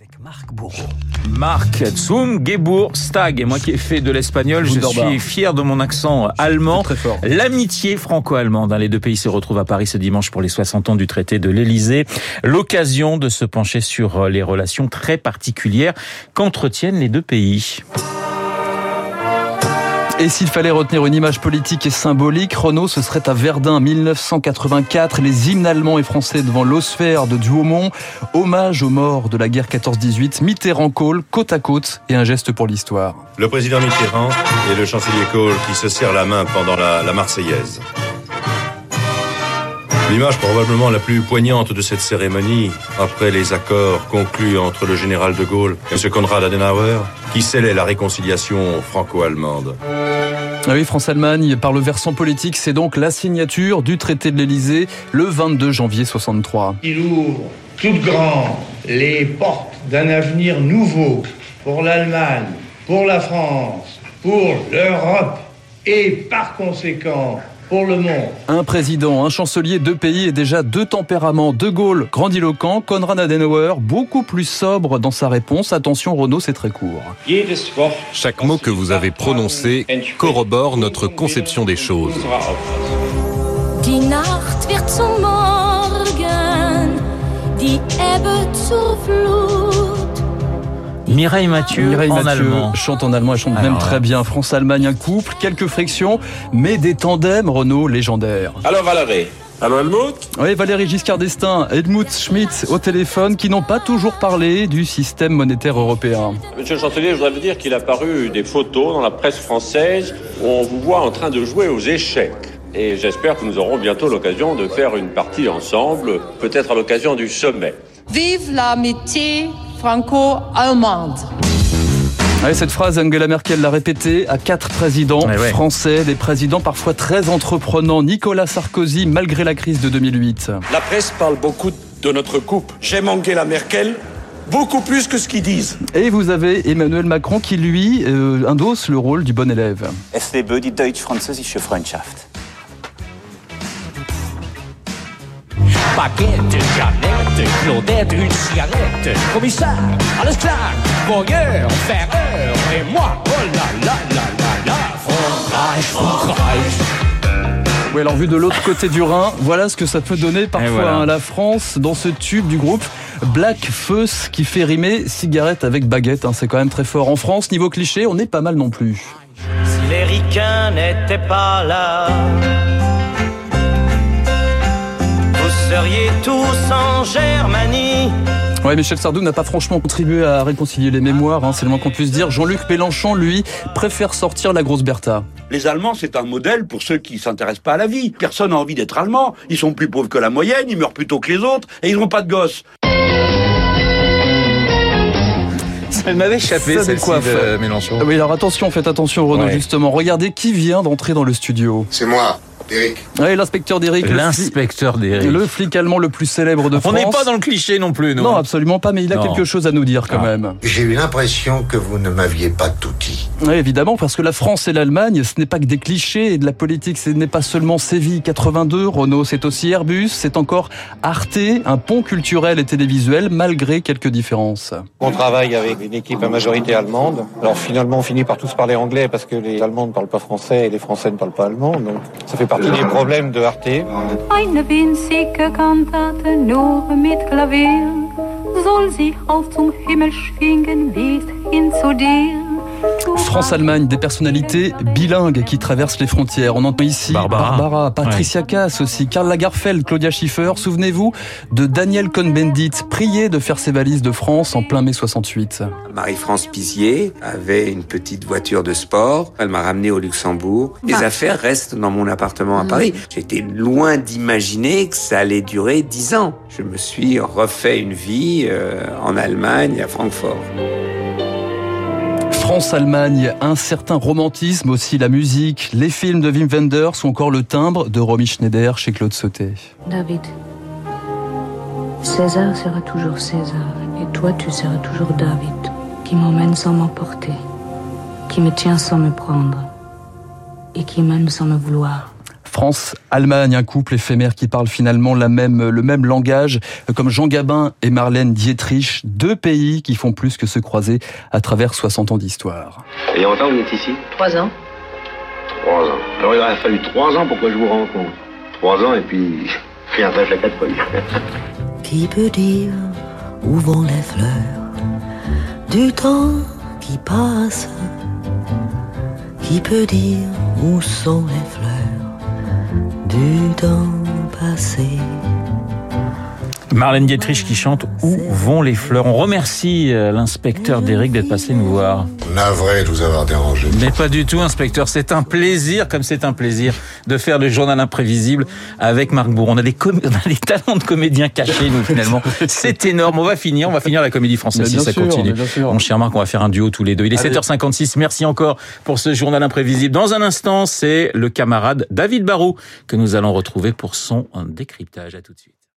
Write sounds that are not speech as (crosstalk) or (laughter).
avec Marc Bourreau. Marc Zum Stag. Et moi qui ai fait de l'espagnol, je suis fier de mon accent allemand. Très fort. L'amitié franco-allemande. Les deux pays se retrouvent à Paris ce dimanche pour les 60 ans du traité de l'Élysée. L'occasion de se pencher sur les relations très particulières qu'entretiennent les deux pays. Et s'il fallait retenir une image politique et symbolique, Renault, ce serait à Verdun 1984, les hymnes allemands et français devant l'osphère de Douaumont, hommage aux morts de la guerre 14-18, Mitterrand-Kohl, côte à côte et un geste pour l'histoire. Le président Mitterrand et le chancelier Kohl qui se serrent la main pendant la Marseillaise. L'image probablement la plus poignante de cette cérémonie, après les accords conclus entre le général de Gaulle et M. Konrad Adenauer, qui scellait la réconciliation franco-allemande. Ah oui, France-Allemagne, par le versant politique, c'est donc la signature du traité de l'Elysée le 22 janvier 63. Il ouvre toutes grandes les portes d'un avenir nouveau pour l'Allemagne, pour la France, pour l'Europe et par conséquent pour le monde. Un président, un chancelier, deux pays et déjà deux tempéraments. De Gaulle, grandiloquent, Konrad Adenauer, beaucoup plus sobre dans sa réponse. Attention, Renault, c'est très court. Chaque mot que vous avez prononcé corrobore notre conception des choses. Die Nacht wird zum Morgen, die Ebbe zur Flut. Mireille Mathieu Mireille en Mathieu allemand. chante en allemand, elle chante Alors même très bien. France-Allemagne, un couple, quelques frictions, mais des tandems Renault légendaires. Alors Valérie Allô Helmut? Oui, Valérie Giscard d'Estaing, Edmund Schmidt au téléphone, qui n'ont pas toujours parlé du système monétaire européen. Monsieur le chancelier, je voudrais vous dire qu'il a paru des photos dans la presse française où on vous voit en train de jouer aux échecs. Et j'espère que nous aurons bientôt l'occasion de faire une partie ensemble, peut-être à l'occasion du sommet. Vive l'amitié franco-allemande. Ouais, cette phrase, Angela Merkel l'a répétée à quatre présidents Ouais, ouais. français, des présidents parfois très entreprenants. Nicolas Sarkozy, malgré la crise de 2008. La presse parle beaucoup de notre couple. J'aime Angela Merkel beaucoup plus que ce qu'ils disent. Et vous avez Emmanuel Macron qui, lui, euh, endosse le rôle du bon élève. Es lebe die deutsch-französische Freundschaft. Baguette, Jeannette, Claudette, une cigarette, commissaire, alles klar, voyeur, ferreur, et moi, oh là là là là là, Frankreich, Frankreich. Oui, alors vu de l'autre côté du Rhin, voilà ce que ça peut donner parfois voilà. hein, la France dans ce tube du groupe Black Feuss qui fait rimer cigarette avec baguette. hein, c'est quand même très fort. En France, niveau cliché, on est pas mal non plus. Si les ricains n'étaient pas là, seriez tous en Germanie. Ouais, Michel Sardou n'a pas franchement contribué à réconcilier les mémoires, hein, c'est le moins qu'on puisse dire. Jean-Luc Mélenchon, lui, préfère sortir la grosse Bertha. Les Allemands, c'est un modèle pour ceux qui s'intéressent pas à la vie. Personne n'a envie d'être allemand. Ils sont plus pauvres que la moyenne, ils meurent plus tôt que les autres, et ils n'ont pas de gosses. Elle m'avait échappé, celle-ci de Mélenchon. Ah Oui, alors attention, faites attention Renaud, Ouais. justement. Regardez qui vient d'entrer dans le studio. C'est moi, L'inspecteur d'Eric, le, fli- L'inspecteur d'Eric. le flic allemand le plus célèbre de On France. n'est pas dans le cliché non plus, nous. Non, hein. absolument pas, mais il a Non. quelque chose à nous dire quand Ah. même. J'ai eu l'impression que vous ne m'aviez pas tout dit. Oui, évidemment, parce que la France et l'Allemagne, ce n'est pas que des clichés, et de la politique, ce n'est pas seulement Séville 82, Renault, c'est aussi Airbus, c'est encore Arte, un pont culturel et télévisuel, malgré quelques différences. On travaille avec une équipe à majorité allemande. Alors finalement, on finit par tous parler anglais parce que les Allemands ne parlent pas français et les Français ne parlent pas allemand. Donc ça fait partie des problèmes de Arte. Eine winzige Kantate nur mit Klavier soll sich auf zum Himmel schwingen bis hin zu dir. France-Allemagne, des personnalités bilingues qui traversent les frontières. On entend ici Barbara. Patricia Cass aussi, Karl Lagerfeld, Claudia Schiffer. Souvenez-vous de Daniel Cohn-Bendit, prié de faire ses valises de France en plein mai 68. Marie-France Pizier avait une petite voiture de sport. Elle m'a ramené au Luxembourg. Les Ah. affaires restent dans mon appartement à Paris. J'étais loin d'imaginer que ça allait durer dix ans. Je me suis refait une vie euh, en Allemagne, à Francfort. France-Allemagne, un certain romantisme aussi, la musique, les films de Wim Wenders ou encore le timbre de Romy Schneider chez Claude Sauté. David, César sera toujours César et toi tu seras toujours David, qui m'emmène sans m'emporter, qui me tient sans me prendre et qui m'aime sans me vouloir. France-Allemagne, un couple éphémère qui parle finalement la même, le même langage, comme Jean Gabin et Marlène Dietrich, deux pays qui font plus que se croiser à travers 60 ans d'histoire. Et longtemps vous êtes ici? Trois ans. Trois ans. Alors il aurait fallu trois ans pour que je vous rencontre. Trois ans et puis rien à la quatrième. Qui peut dire où vont les fleurs du temps qui passe? Qui peut dire où sont les fleurs? Du temps passé Marlène Dietrich qui chante Où vont les fleurs On remercie euh, l'inspecteur Derek d'être passé nous voir. Navré de vous avoir dérangé. Mais pas du tout, inspecteur. C'est un plaisir, comme c'est un plaisir, de faire le journal imprévisible avec Marc Bourg. On a des, (laughs) on a des talents de comédiens cachés, nous, finalement. (laughs) C'est énorme. On va finir. On va finir la comédie française si ça sûr, continue. Mon cher Marc, on va faire un duo tous les deux. Il est Allez. 7h56. Merci encore pour ce journal imprévisible. Dans un instant, c'est le camarade David Barou que nous allons retrouver pour son décryptage. À tout de suite.